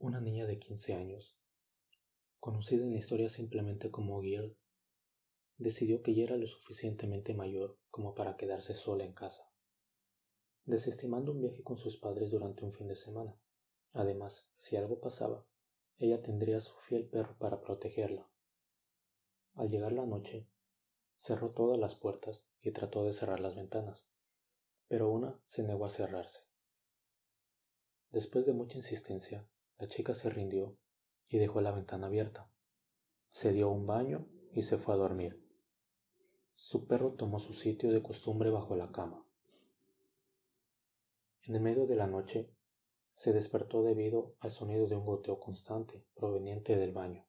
Una niña de 15 años, conocida en la historia simplemente como Girl, decidió que ya era lo suficientemente mayor como para quedarse sola en casa, desestimando un viaje con sus padres durante un fin de semana. Además, si algo pasaba, ella tendría a su fiel perro para protegerla. Al llegar la noche, cerró todas las puertas y trató de cerrar las ventanas, pero una se negó a cerrarse. Después de mucha insistencia, la chica se rindió y dejó la ventana abierta. Se dio un baño y se fue a dormir. Su perro tomó su sitio de costumbre bajo la cama. En el medio de la noche, se despertó debido al sonido de un goteo constante proveniente del baño.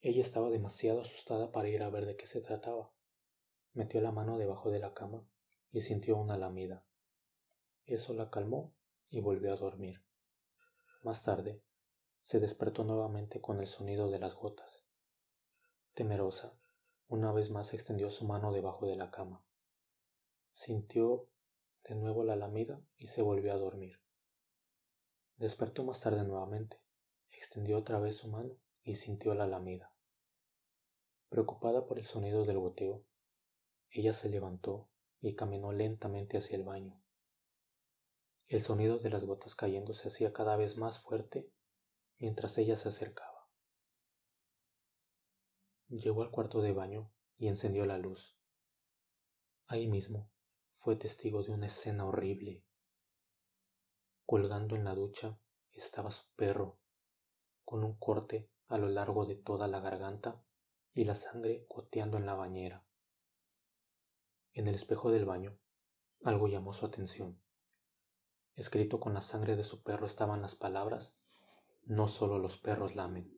Ella estaba demasiado asustada para ir a ver de qué se trataba. Metió la mano debajo de la cama y sintió una lamida. Eso la calmó y volvió a dormir. Más tarde, se despertó nuevamente con el sonido de las gotas. Temerosa, una vez más extendió su mano debajo de la cama. Sintió de nuevo la lamida y se volvió a dormir. Despertó más tarde nuevamente, extendió otra vez su mano y sintió la lamida. Preocupada por el sonido del goteo, ella se levantó y caminó lentamente hacia el baño. El sonido de las gotas cayendo se hacía cada vez más fuerte mientras ella se acercaba. Llegó al cuarto de baño y encendió la luz. Ahí mismo fue testigo de una escena horrible. Colgando en la ducha estaba su perro, con un corte a lo largo de toda la garganta y la sangre goteando en la bañera. En el espejo del baño, algo llamó su atención. Escrito con la sangre de su perro estaban las palabras, no solo los perros lamen.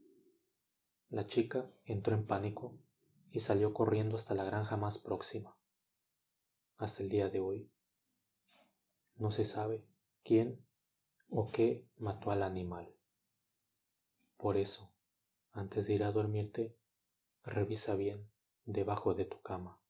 La chica entró en pánico y salió corriendo hasta la granja más próxima. Hasta el día de hoy, no se sabe quién o qué mató al animal. Por eso, antes de ir a dormirte, revisa bien debajo de tu cama.